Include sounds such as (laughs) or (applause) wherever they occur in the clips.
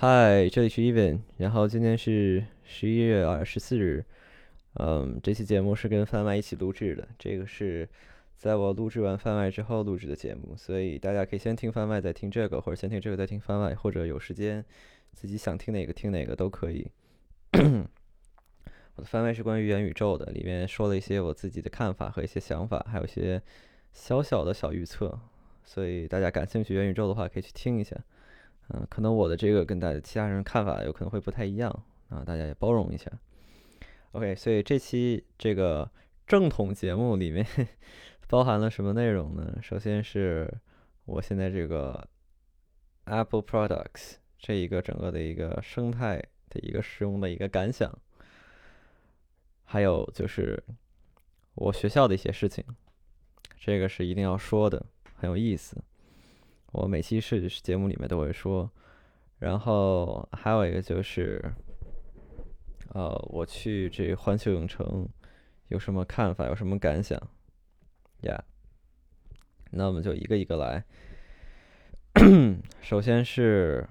嗨，这里是 Even，然后今天是十一月二十四日，嗯，这期节目是跟番外一起录制的，这个是在我录制完番外之后录制的节目，所以大家可以先听番外再听这个，或者先听这个再听番外，或者有时间自己想听哪个听哪个都可以。我的番外是关于元宇宙的，里面说了一些我自己的看法和一些想法，还有一些小小的小预测，所以大家感兴趣元宇宙的话，可以去听一下。嗯，可能我的这个跟大家其他人看法有可能会不太一样啊，大家也包容一下。OK，所以这期这个正统节目里面 (laughs) 包含了什么内容呢？首先是我现在这个 Apple Products 这一个整个的一个生态的一个使用的一个感想，还有就是我学校的一些事情，这个是一定要说的，很有意思。我每期是节目里面都会说，然后还有一个就是，呃，我去这环球影城有什么看法，有什么感想？呀，那我们就一个一个来。首先是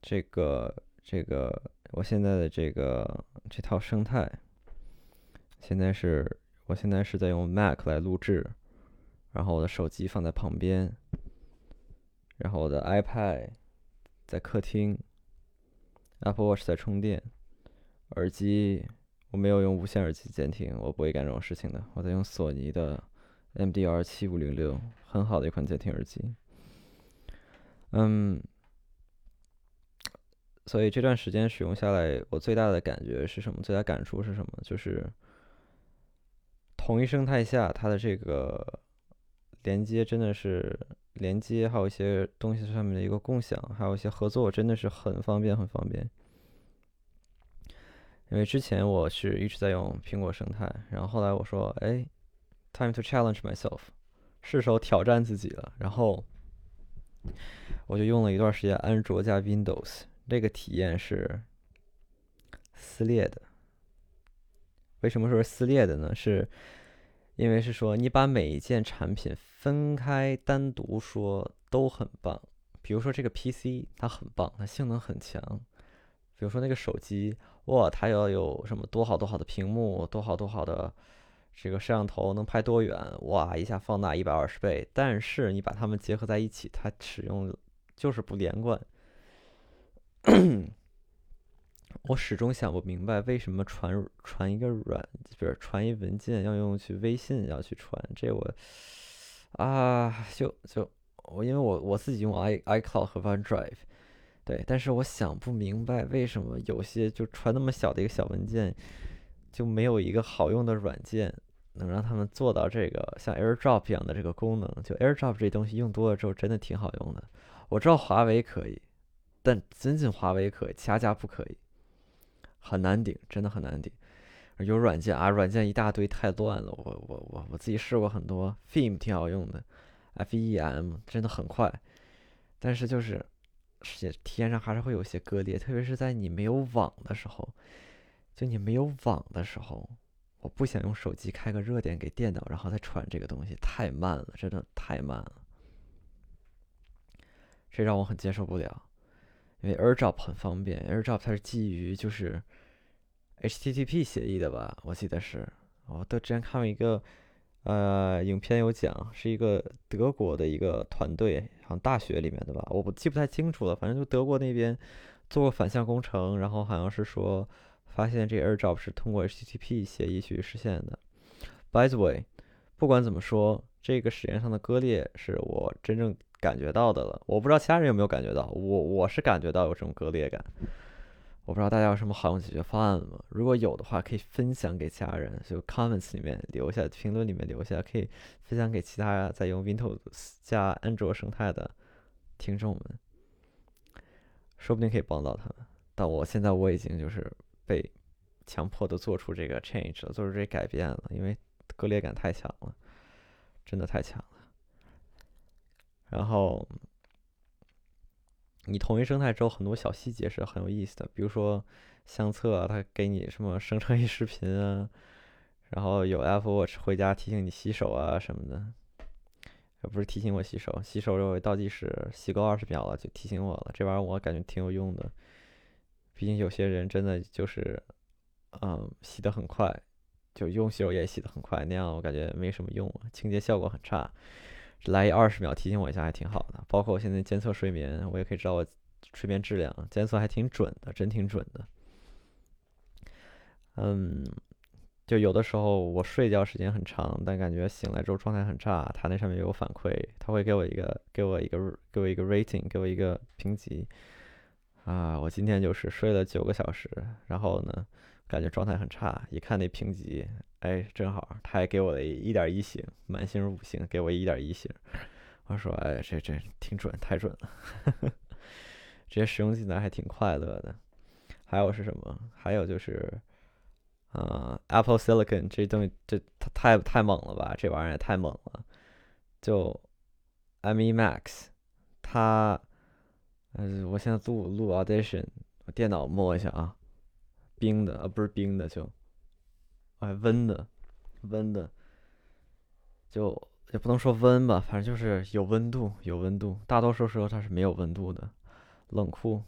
这个这个我现在的这个这套生态，现在是我现在是在用 Mac 来录制，然后我的手机放在旁边。然后我的 iPad 在客厅，Apple Watch 在充电，耳机我没有用无线耳机监听，我不会干这种事情的。我在用索尼的 MDR 七五零六，很好的一款监听耳机。嗯，所以这段时间使用下来，我最大的感觉是什么？最大感触是什么？就是同一生态下，它的这个连接真的是。连接还有一些东西上面的一个共享，还有一些合作，真的是很方便，很方便。因为之前我是一直在用苹果生态，然后后来我说，哎，time to challenge myself，是时候挑战自己了。然后我就用了一段时间安卓加 Windows，那个体验是撕裂的。为什么说是撕裂的呢？是因为是说你把每一件产品。分开单独说都很棒，比如说这个 PC 它很棒，它性能很强。比如说那个手机，哇，它要有什么多好多好的屏幕，多好多好的这个摄像头，能拍多远，哇，一下放大一百二十倍。但是你把它们结合在一起，它使用就是不连贯。(clears throat) 我始终想不明白，为什么传传一个软，不是传一文件要用去微信要去传，这我。啊，就就我，因为我我自己用 i iCloud 和 OneDrive，对，但是我想不明白为什么有些就传那么小的一个小文件，就没有一个好用的软件能让他们做到这个像 AirDrop 一样的这个功能。就 AirDrop 这东西用多了之后真的挺好用的。我知道华为可以，但仅仅华为可以，其他家不可以，很难顶，真的很难顶。有软件啊，软件一大堆，太乱了。我我我我自己试过很多，FEM 挺好用的，F-E-M 真的很快，但是就是体体验上还是会有些割裂，特别是在你没有网的时候，就你没有网的时候，我不想用手机开个热点给电脑，然后再传这个东西，太慢了，真的太慢了，这让我很接受不了。因为 AirDrop 很方便，AirDrop 它是基于就是。HTTP 协议的吧，我记得是。我都之前看过一个，呃，影片有讲，是一个德国的一个团队，好像大学里面的吧，我不记不太清楚了。反正就德国那边做过反向工程，然后好像是说发现这 AirDrop 是通过 HTTP 协议去实现的。By the way，不管怎么说，这个实验上的割裂是我真正感觉到的了。我不知道其他人有没有感觉到，我我是感觉到有这种割裂感。我不知道大家有什么好用解决方案吗？如果有的话，可以分享给其他人，就 comments 里面留下，评论里面留下，可以分享给其他在用 Windows 加安卓生态的听众们，说不定可以帮到他们。但我现在我已经就是被强迫的做出这个 change 了，做出这改变了，因为割裂感太强了，真的太强了。然后。你同一生态之后，很多小细节是很有意思的，比如说相册，它给你什么生成一视频啊，然后有 Apple Watch 回家提醒你洗手啊什么的，不是提醒我洗手，洗手有倒计时，洗够二十秒了就提醒我了。这玩意儿我感觉挺有用的，毕竟有些人真的就是，嗯，洗得很快，就用洗手液洗得很快，那样我感觉没什么用，啊清洁效果很差。来一二十秒提醒我一下还挺好的。包括我现在监测睡眠，我也可以知道我睡眠质量，监测还挺准的，真挺准的。嗯。就有的时候我睡觉时间很长，但感觉醒来之后状态很差。它那上面有反馈，它会给我一个给我一个给我一个 rating，给我一个评级。啊，我今天就是睡了九个小时，然后呢，感觉状态很差。一看那评级，哎，正好，他还给我了一点一星，满星五星，给我一点一星。我说，哎，这这挺准，太准了。(laughs) 这些使用技能还挺快乐的。还有是什么？还有就是。啊，Apple Silicon 这东西，这它太太猛了吧？这玩意儿也太猛了。就 M1 Max，它，嗯，我现在录录 Audition，我电脑摸一下啊，冰的啊，不是冰的，就，哎，温的，温的，就也不能说温吧，反正就是有温度，有温度。大多数时候它是没有温度的，冷酷。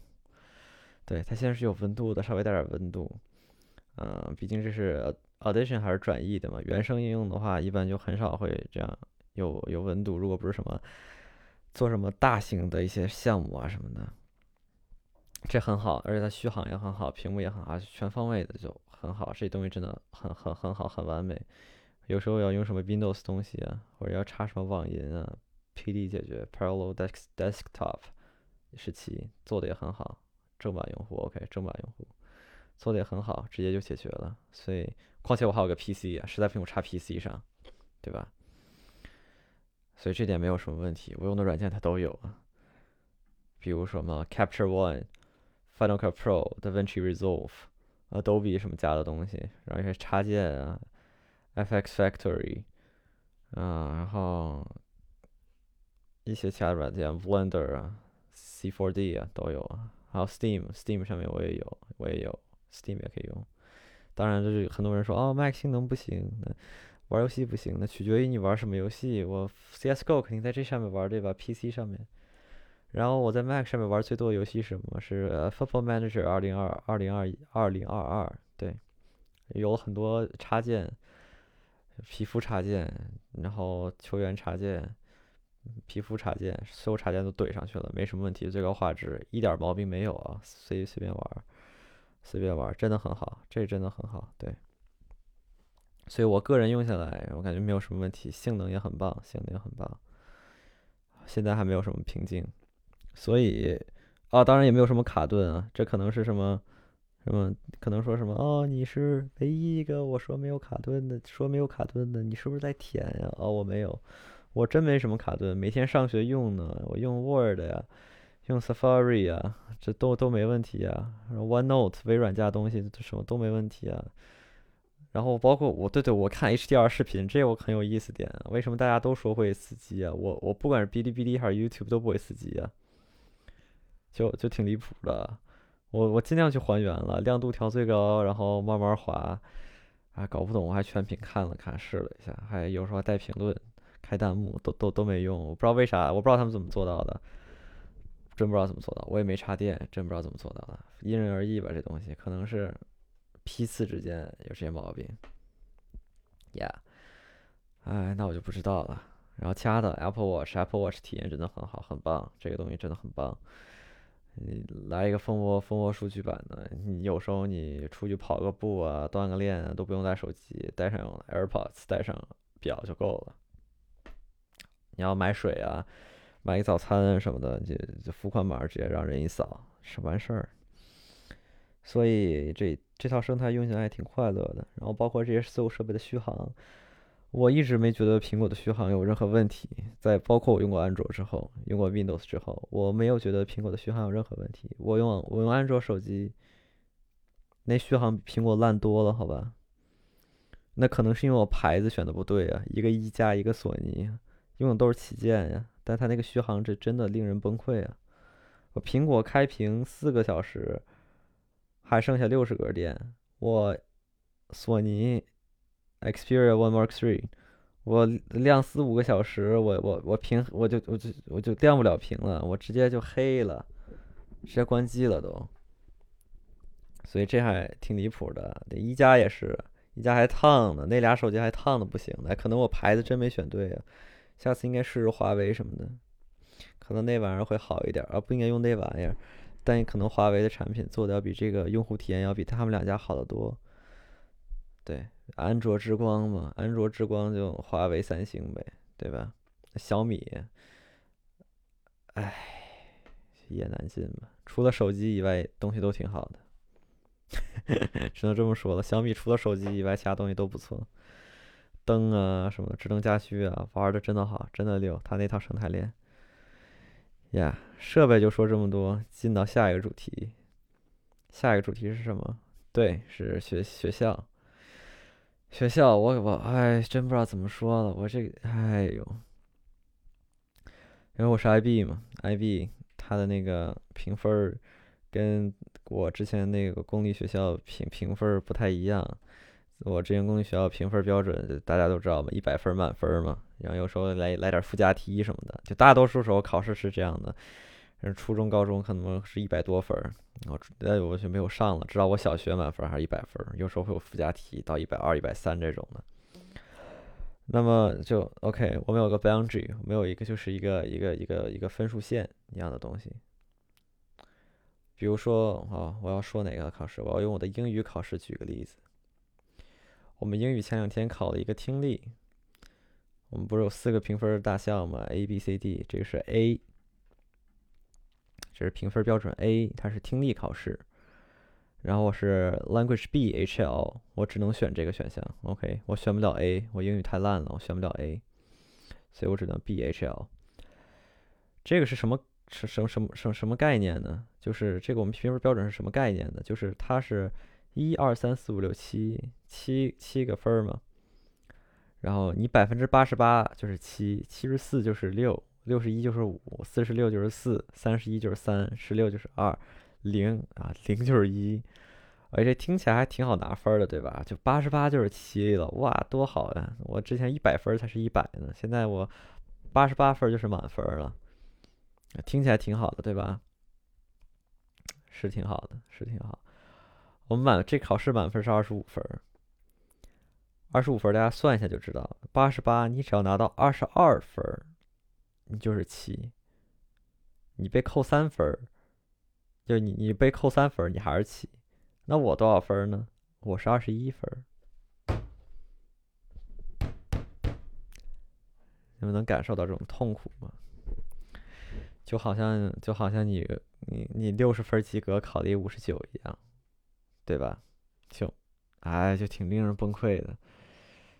对，它现在是有温度的，稍微带点温度。嗯，毕竟这是 Audition 还是转译的嘛？原声应用的话，一般就很少会这样有有温度。如果不是什么做什么大型的一些项目啊什么的，这很好，而且它续航也很好，屏幕也很好，全方位的就很好。这东西真的很很很好，很完美。有时候要用什么 Windows 东西啊，或者要插什么网银啊，PD 解决 Parallel Desk Desktop 十七做的也很好，正版用户 OK，正版用户。做的也很好，直接就解决了。所以，况且我还有个 PC 啊，实在不行我插 PC 上，对吧？所以这点没有什么问题。我用的软件它都有啊，比如说嘛，Capture One、Final Cut Pro、DaVinci Resolve、Adobe 什么加的东西，然后一些插件啊，FX Factory 啊，然后一些其他软件，Blender 啊、C4D 啊都有啊，还有 Steam，Steam 上面我也有，我也有。Steam 也可以用，当然就是很多人说哦，Mac 性能不行，那玩游戏不行，那取决于你玩什么游戏。我 CS:GO 肯定在这上面玩，对吧？PC 上面，然后我在 Mac 上面玩最多的游戏是什么？是 Football Manager 二零二二零二二零二二，对，有很多插件，皮肤插件，然后球员插件，皮肤插件，所有插件都怼上去了，没什么问题，最高画质一点毛病没有啊，随随便玩。随便玩，真的很好，这真的很好，对。所以我个人用下来，我感觉没有什么问题，性能也很棒，性能也很棒。现在还没有什么瓶颈，所以啊，当然也没有什么卡顿啊。这可能是什么什么？可能说什么？哦，你是唯一一个我说没有卡顿的，说没有卡顿的，你是不是在舔呀？哦，我没有，我真没什么卡顿，每天上学用呢，我用 Word 呀。用 Safari 啊，这都都没问题啊。OneNote 微软家东西，什么都没问题啊。然后包括我，对对，我看 HDR 视频，这我很有意思点。为什么大家都说会死机啊？我我不管是哔哩哔哩还是 YouTube 都不会死机啊，就就挺离谱的。我我尽量去还原了，亮度调最高，然后慢慢滑。啊，搞不懂，我还全屏看了看，试了一下，还有时候带评论、开弹幕，都都都没用。我不知道为啥，我不知道他们怎么做到的。真不知道怎么做到，我也没插电，真不知道怎么做到的，因人而异吧，这东西可能是批次之间有这些毛病。Yeah，哎，那我就不知道了。然后其他的 Apple Watch，Apple Watch 体验真的很好，很棒，这个东西真的很棒。你来一个蜂窝蜂窝数据版的，你有时候你出去跑个步啊，锻个炼啊，都不用带手机，带上 AirPods，带上表就够了。你要买水啊。买个早餐什么的，就就付款码直接让人一扫，是完事儿。所以这这套生态用起来还挺快乐的。然后包括这些所有设备的续航，我一直没觉得苹果的续航有任何问题。在包括我用过安卓之后，用过 Windows 之后，我没有觉得苹果的续航有任何问题。我用我用安卓手机，那续航比苹果烂多了，好吧？那可能是因为我牌子选的不对啊，一个一加，一个索尼，用的都是旗舰呀。但它那个续航这真的令人崩溃啊！我苹果开屏四个小时，还剩下六十格电。我索尼 Xperia One Mark Three，我亮四五个小时，我我我屏我就我就我就亮不了屏了，我直接就黑了，直接关机了都。所以这还挺离谱的。一加也是，一加还烫呢，那俩手机还烫的不行的，可能我牌子真没选对啊。下次应该试试华为什么的，可能那玩意儿会好一点啊，不应该用那玩意儿。但可能华为的产品做的要比这个用户体验要比他们两家好得多。对，安卓之光嘛，安卓之光就华为、三星呗，对吧？小米，哎，一言难尽吧。除了手机以外，东西都挺好的。(laughs) 只能这么说了，小米除了手机以外，其他东西都不错。灯啊什么的，智能家居啊，玩的真的好，真的溜。它那套生态链。呀，设备就说这么多，进到下一个主题。下一个主题是什么？对，是学学校。学校，我我哎，真不知道怎么说了。我这哎呦，因为我是 IB 嘛，IB 它的那个评分儿跟我之前那个公立学校评评分儿不太一样。我之前公立学校评分标准大家都知道嘛，一百分满分嘛。然后有时候来来点附加题什么的，就大多数时候考试是这样的。初中、高中可能是一百多分儿，我哎我就没有上了。知道我小学满分还是一百分儿，有时候会有附加题到一百二、一百三这种的。那么就 OK，我们有个 boundary，我们有一个就是一个一个一个一个分数线一样的东西。比如说啊，我要说哪个考试？我要用我的英语考试举个例子。我们英语前两天考了一个听力，我们不是有四个评分大项吗？A、B、C、D，这个是 A，这是评分标准 A，它是听力考试。然后我是 Language B H L，我只能选这个选项。OK，我选不了 A，我英语太烂了，我选不了 A，所以我只能 B H L。这个是什么？是什什么什么什么概念呢？就是这个我们评分标准是什么概念呢？就是它是。一二三四五六七七七个分儿嘛，然后你百分之八十八就是七，七十四就是六，六十一就是五，四十六就是四，三十一就是三，十六就是二，零啊零就是一，而且听起来还挺好拿分的，对吧？就八十八就是七了，哇，多好呀！我之前一百分才是一百呢，现在我八十八分就是满分了，听起来挺好的，对吧？是挺好的，是挺好。我们满这考试满分是二十五分，二十五分大家算一下就知道，八十八你只要拿到二十二分，你就是七。你被扣三分儿，就你你被扣三分儿，你还是七。那我多少分呢？我是二十一分。你们能感受到这种痛苦吗？就好像就好像你你你六十分及格，考了一五十九一样。对吧？就，哎，就挺令人崩溃的，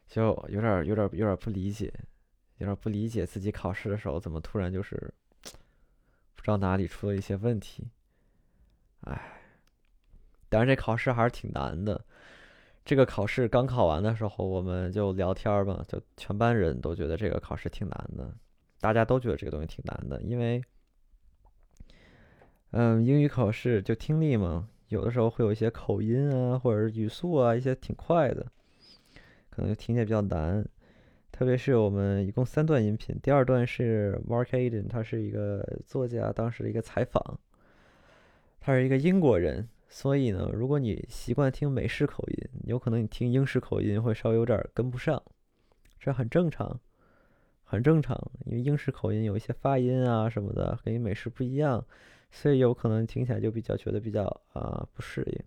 就有点、有点、有点不理解，有点不理解自己考试的时候怎么突然就是不知道哪里出了一些问题。哎，当然这考试还是挺难的。这个考试刚考完的时候，我们就聊天嘛，就全班人都觉得这个考试挺难的，大家都觉得这个东西挺难的，因为，嗯，英语考试就听力嘛。有的时候会有一些口音啊，或者是语速啊，一些挺快的，可能就听起来比较难。特别是我们一共三段音频，第二段是 Mark Aden，他是一个作家，当时的一个采访。他是一个英国人，所以呢，如果你习惯听美式口音，有可能你听英式口音会稍微有点跟不上，这很正常，很正常，因为英式口音有一些发音啊什么的，跟美式不一样。所以有可能听起来就比较觉得比较啊不适应。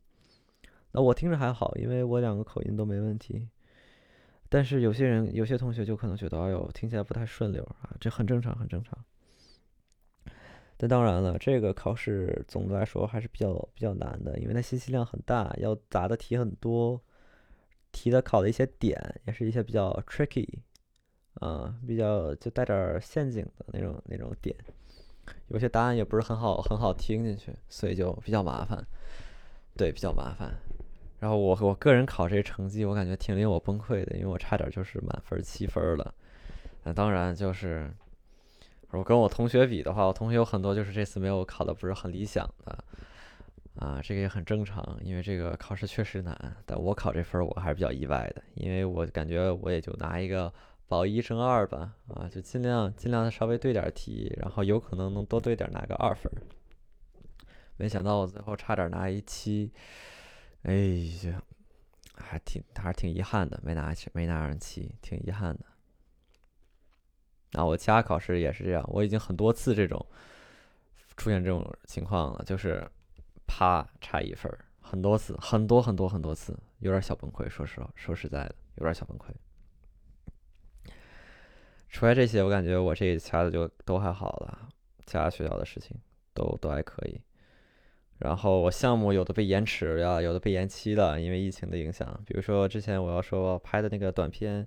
那我听着还好，因为我两个口音都没问题。但是有些人、有些同学就可能觉得，哎呦，听起来不太顺溜啊，这很正常，很正常。但当然了，这个考试总的来说还是比较比较难的，因为它信息量很大，要答的题很多，题的考的一些点也是一些比较 tricky，啊，比较就带点陷阱的那种那种点。有些答案也不是很好很好听进去，所以就比较麻烦，对，比较麻烦。然后我我个人考这成绩，我感觉挺令我崩溃的，因为我差点就是满分七分了。那当然就是，我跟我同学比的话，我同学有很多就是这次没有考的不是很理想的，啊，这个也很正常，因为这个考试确实难。但我考这分我还是比较意外的，因为我感觉我也就拿一个保一争二吧，啊，就尽量尽量的稍微对点题，然后有可能能多对点拿个二分。没想到我最后差点拿一七，哎呀，还挺还是挺遗憾的，没拿没拿上七，挺遗憾的。啊，我其他考试也是这样，我已经很多次这种出现这种情况了，就是啪差一分，很多次，很多很多很多次，有点小崩溃。说实话，说实在的，有点小崩溃。除了这些，我感觉我这其他的就都还好了，其他学校的事情都都还可以。然后我项目有的被延迟呀，有的被延期了，因为疫情的影响。比如说之前我要说拍的那个短片。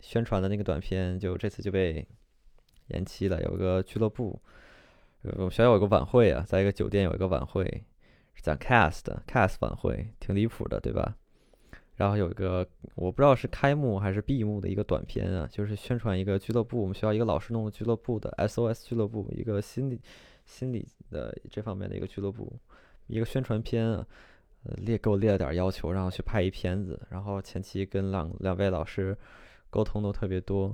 宣传的那个短片，就这次就被延期了。有个俱乐部，我们学校有个晚会啊，在一个酒店有一个晚会，是讲 cast cast 晚会，挺离谱的，对吧？然后有一个我不知道是开幕还是闭幕的一个短片啊，就是宣传一个俱乐部，我们学校一个老师弄的俱乐部的 SOS 俱乐部，一个心理心理的这方面的一个俱乐部，一个宣传片啊，呃列给我列了点要求，让我去拍一片子，然后前期跟两两位老师。沟通都特别多，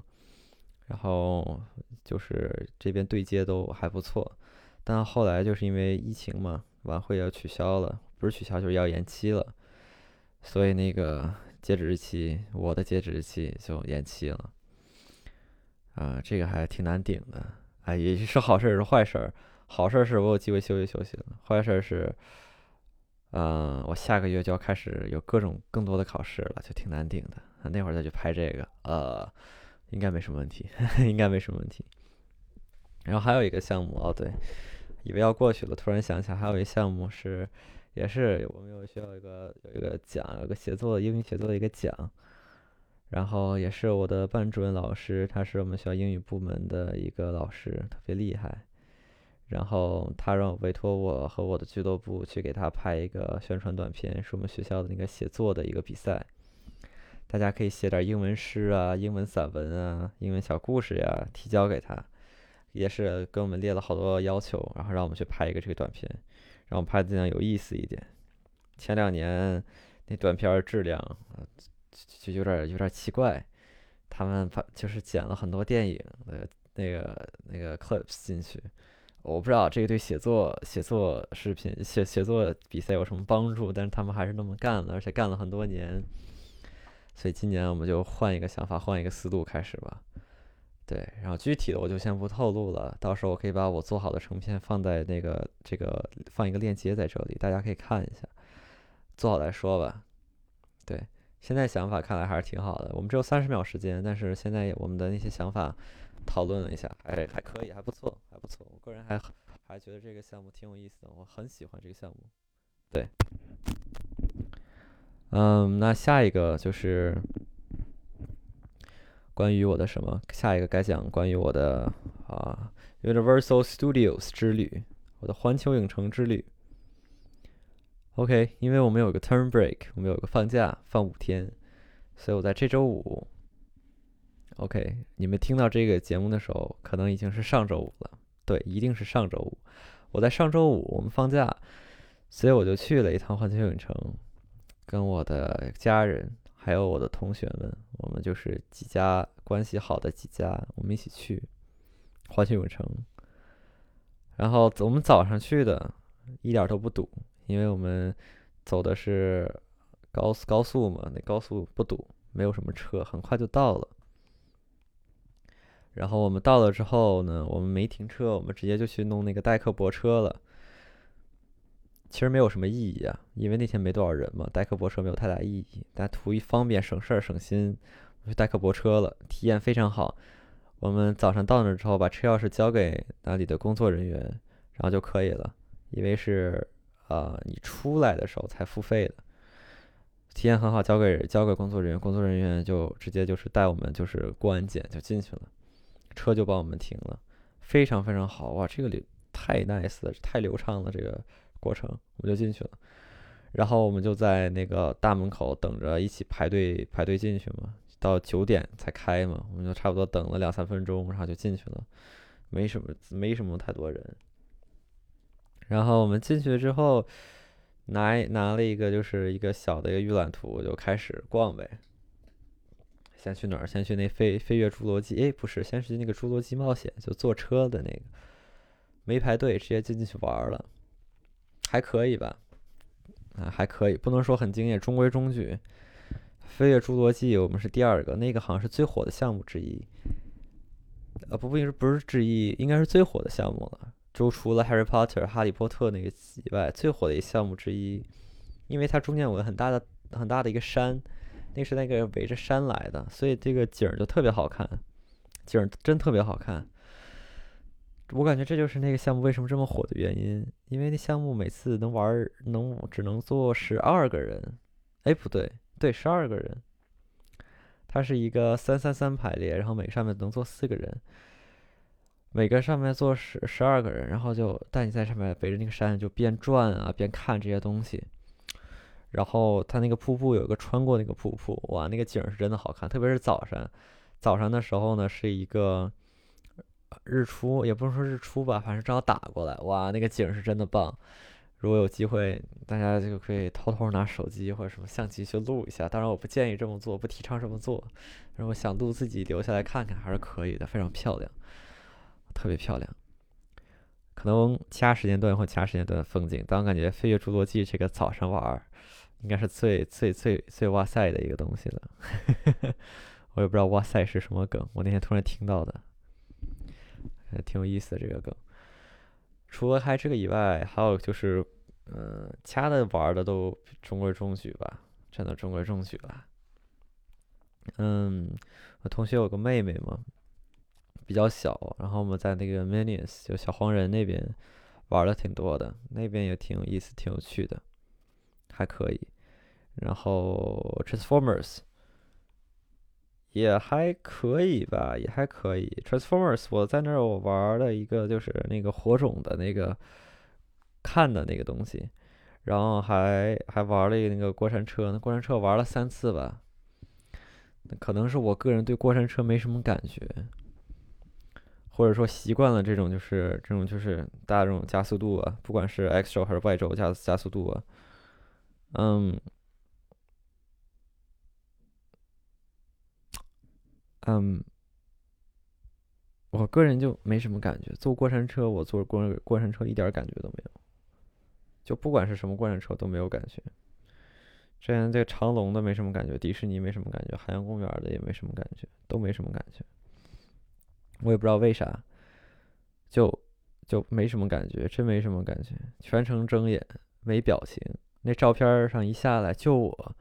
然后就是这边对接都还不错，但后来就是因为疫情嘛，晚会要取消了，不是取消就是要延期了，所以那个截止日期，我的截止日期就延期了。啊，这个还挺难顶的，哎，也是好事也是坏事。好事是我有机会休息休息了，坏事是，嗯，我下个月就要开始有各种更多的考试了，就挺难顶的。那会儿再去拍这个，呃，应该没什么问题，(laughs) 应该没什么问题。然后还有一个项目，哦，对，以为要过去了，突然想起来还有一个项目是，也是我们有需要一个有一个奖，有个写作英语写作的一个奖。然后也是我的班主任老师，他是我们学校英语部门的一个老师，特别厉害。然后他让我委托我和我的俱乐部去给他拍一个宣传短片，是我们学校的那个写作的一个比赛。大家可以写点英文诗啊、英文散文啊、英文小故事呀，提交给他，也是跟我们列了好多要求，然后让我们去拍一个这个短片，让我拍的尽量有意思一点。前两年那短片质量就就有点有点奇怪，他们把就是剪了很多电影的那个那个 clips 进去，我不知道这个对写作写作视频写写作比赛有什么帮助，但是他们还是那么干了，而且干了很多年。所以今年我们就换一个想法，换一个思路开始吧。对，然后具体的我就先不透露了，到时候我可以把我做好的成片放在那个这个放一个链接在这里，大家可以看一下。做好再说吧。对，现在想法看来还是挺好的。我们只有三十秒时间，但是现在我们的那些想法讨论了一下，还还可以，还不错，还不错。我个人还还觉得这个项目挺有意思的，我很喜欢这个项目。对。嗯，那下一个就是关于我的什么？下一个该讲关于我的啊，Universal Studios 之旅，我的环球影城之旅。OK，因为我们有个 Turn Break，我们有个放假，放五天，所以我在这周五。OK，你们听到这个节目的时候，可能已经是上周五了。对，一定是上周五。我在上周五我们放假，所以我就去了一趟环球影城。跟我的家人还有我的同学们，我们就是几家关系好的几家，我们一起去环球影城。然后我们早上去的，一点都不堵，因为我们走的是高速高速嘛，那高速不堵，没有什么车，很快就到了。然后我们到了之后呢，我们没停车，我们直接就去弄那个代客泊车了。其实没有什么意义啊，因为那天没多少人嘛，代客泊车没有太大意义。但图一方便、省事儿、省心，我去代客泊车了，体验非常好。我们早上到那之后，把车钥匙交给那里的工作人员，然后就可以了。因为是啊，你出来的时候才付费的，体验很好。交给交给工作人员，工作人员就直接就是带我们就是过安检就进去了，车就帮我们停了，非常非常好哇！这个流太 nice 了，太流畅了，这个。过程我们就进去了，然后我们就在那个大门口等着，一起排队排队进去嘛。到九点才开嘛，我们就差不多等了两三分钟，然后就进去了，没什么没什么太多人。然后我们进去之后，拿拿了一个就是一个小的一个预览图，就开始逛呗。先去哪儿？先去那飞飞跃侏罗纪？哎，不是，先去那个侏罗纪冒险，就坐车的那个，没排队，直接就进去玩了，还可以吧？啊，还可以，不能说很惊艳，中规中矩。飞跃侏罗纪我们是第二个，那个好像是最火的项目之一。呃，不，不应该不是之一，应该是最火的项目了。就除了《Harry Potter》哈利波特那个以外，最火的一个项目之一，因为它中间有个很大的、很大的一个山，那是那个围着山来的，所以这个景儿就特别好看，景儿真特别好看。我感觉这就是那个项目为什么这么火的原因，因为那项目每次能玩能只能坐十二个人，哎，不对，对，十二个人。它是一个三三三排列，然后每个上面能坐四个人，每个上面坐十十二个人，然后就带你在上面围着那个山就边转啊边看这些东西。然后它那个瀑布有一个穿过那个瀑布，哇，那个景是真的好看，特别是早上，早上的时候呢是一个日出，也不能说日出吧，反正正好打过来，哇，那个景是真的棒。如果有机会，大家就可以偷偷拿手机或者什么相机去录一下。当然，我不建议这么做，不提倡这么做。如果想录自己留下来看看，还是可以的，非常漂亮，特别漂亮。可能其他时间段或其他时间段的风景，但我感觉《飞跃侏罗纪》这个早上玩儿，应该是最最最最哇塞的一个东西了。(laughs) 我也不知道哇塞是什么梗，我那天突然听到的，还挺有意思的这个梗。除了还这个以外，还有就是，嗯，其他的玩的都中规中矩吧，真的中规中矩吧。嗯，我同学有个妹妹嘛，比较小，然后我们在那个 Minions 就小黄人那边玩的挺多的，那边也挺有意思，挺有趣的，还可以。然后 Transformers。也还可以吧，也还可以。Transformers，我在那儿我玩了一个，就是那个火种的那个看的那个东西，然后还还玩了一个那个过山车，那过山车玩了三次吧。可能是我个人对过山车没什么感觉，或者说习惯了这种就是这种就是大这种加速度啊，不管是 X 轴还是 Y 轴加加速度啊，嗯。嗯，我个人就没什么感觉。坐过山车，我坐过过山车一点感觉都没有，就不管是什么过山车都没有感觉。之前这个长隆的没什么感觉，迪士尼没什么感觉，海洋公园的也没什么感觉，都没什么感觉。我也不知道为啥，就就没什么感觉，真没什么感觉，全程睁眼没表情。那照片上一下来就我，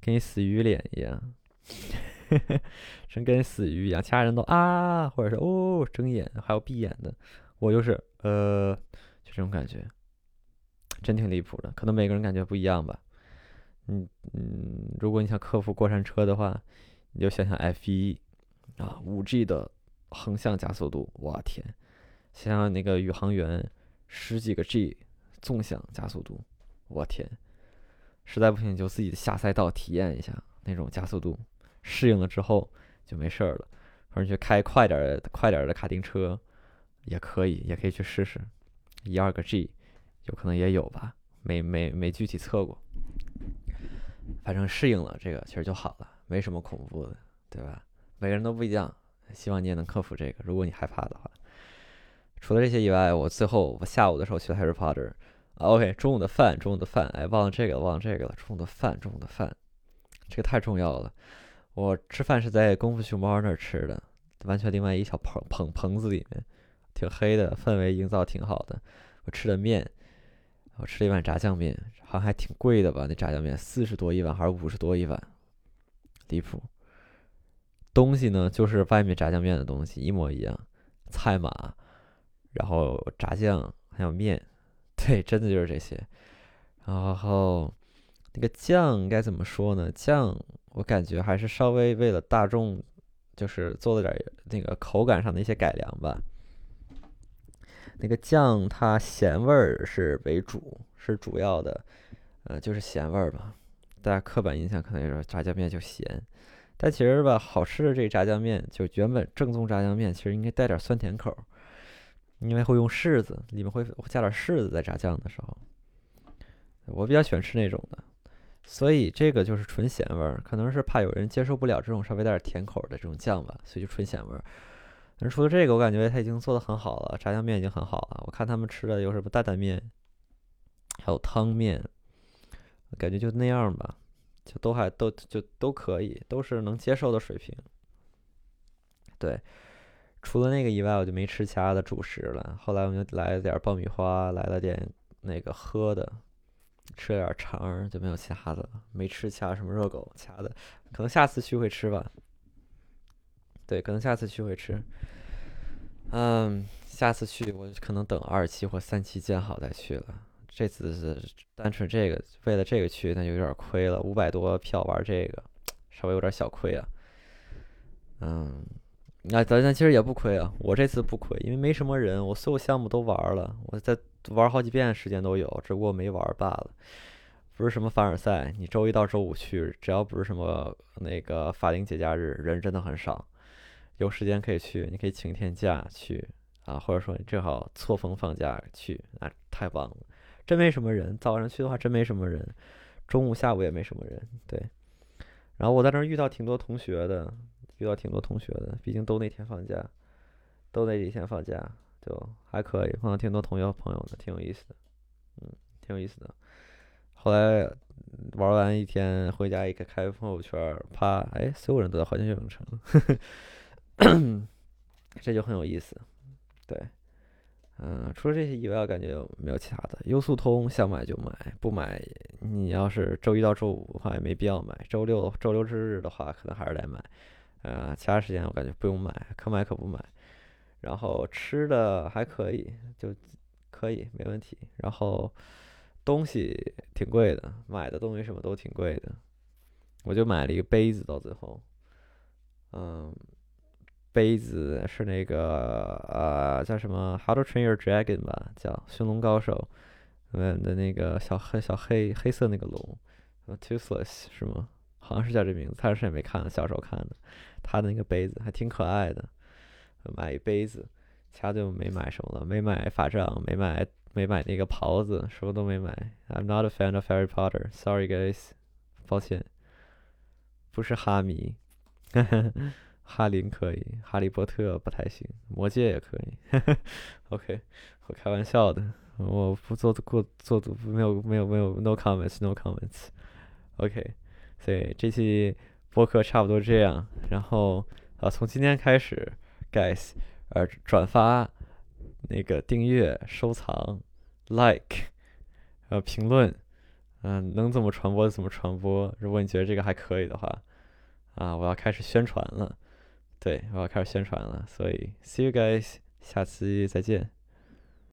跟死鱼脸一样。(laughs) 真跟死鱼一样，其他人都啊，或者是哦睁眼，还有闭眼的，我就是呃，就这种感觉，真挺离谱的。可能每个人感觉不一样吧。嗯嗯，如果你想克服过山车的话，你就想想 F 一啊，五 G 的横向加速度，我天！想想那个宇航员十几个 G 纵向加速度，我天！实在不行就自己下赛道体验一下那种加速度。适应了之后就没事儿了，或者去开快点儿、快点儿的卡丁车也可以，也可以去试试。一二个 G，有可能也有吧，没没没具体测过。反正适应了这个其实就好了，没什么恐怖的，对吧？每个人都不一样，希望你也能克服这个。如果你害怕的话，除了这些以外，我最后我下午的时候去了 Harry Potter。OK，中午的饭，中午的饭，哎，忘了这个，忘了这个了。中午的饭，中午的饭，这个太重要了。我吃饭是在功夫熊猫那儿吃的，完全另外一小棚棚棚子里面，挺黑的，氛围营造挺好的。我吃的面，我吃了一碗炸酱面，好像还挺贵的吧？那炸酱面四十多一碗还是五十多一碗？离谱。东西呢，就是外面炸酱面的东西一模一样，菜码，然后炸酱还有面，对，真的就是这些。然后那个酱该怎么说呢？酱。我感觉还是稍微为了大众，就是做了点那个口感上的一些改良吧。那个酱它咸味儿是为主，是主要的，呃，就是咸味儿吧。大家刻板印象可能也说炸酱面就咸，但其实吧，好吃的这炸酱面就原本正宗炸酱面其实应该带点酸甜口，因为会用柿子，里面会加点柿子在炸酱的时候。我比较喜欢吃那种的。所以这个就是纯咸味儿，可能是怕有人接受不了这种稍微带点甜口的这种酱吧，所以就纯咸味儿。但是除了这个，我感觉他已经做的很好了，炸酱面已经很好了。我看他们吃的有什么担担面，还有汤面，感觉就那样吧，就都还都就都可以，都是能接受的水平。对，除了那个以外，我就没吃其他的主食了。后来我们就来了点爆米花，来了点那个喝的，吃了点肠，就没有其他的了，没吃其他什么热狗，其他的可能下次去会吃吧。对，可能下次去会吃。嗯，下次去我可能等二期或三期建好再去了。这次是单纯这个，为了这个去，那就有点亏了。五百多票玩这个，稍微有点小亏啊。嗯，那咱咱其实也不亏啊。我这次不亏，因为没什么人，我所有项目都玩了，我在玩好几遍时间都有，只不过没玩罢了。不是什么凡尔赛，你周一到周五去，只要不是什么那个法定节假日，人真的很少。有时间可以去，你可以请天假去啊，或者说你正好错峰放假去，那太棒了。真没什么人，早上去的话真没什么人，中午下午也没什么人。对，然后我在那儿遇到挺多同学的，遇到挺多同学的，毕竟都那天放假，都那几天放假，就还可以碰到挺多同学朋友的，挺有意思的，嗯，挺有意思的。后来玩完一天回家一开开朋友圈，啪，哎，所有人都在环球影城。(coughs) 这就很有意思，对，嗯，除了这些以外，感觉没有其他的。优速通想买就买，不买你要是周一到周五的话也没必要买，周六周六之日的话可能还是得买，呃，其他时间我感觉不用买，可买可不买。然后吃的还可以，就可以没问题。然后东西挺贵的，买的东西什么都挺贵的，我就买了一个杯子，到最后，嗯。杯子是那个呃叫什么《How to Train Your Dragon》吧，叫《驯龙高手》嗯的那个小黑小黑黑色那个龙，Toothless 是吗？好像是叫这名字，太长时间没看，小时候看的。他的那个杯子还挺可爱的，买一杯子，其他就没买什么了，没买法杖，没买没买那个袍子，什么都没买。I'm not a fan of Harry Potter，sorry guys，抱歉，不是哈迷。(laughs) 哈林可以，哈利波特不太行，魔戒也可以。(laughs) OK，我开玩笑的，我不做过做的没有没有没有 no comments no comments。OK，所以这期播客差不多这样。然后啊，从今天开始，guys，呃，转发、那个订阅、收藏、like，呃，评论，嗯，能怎么传播怎么传播。如果你觉得这个还可以的话，啊，我要开始宣传了。对，我要开始宣传了，所以 see you guys，下次再见。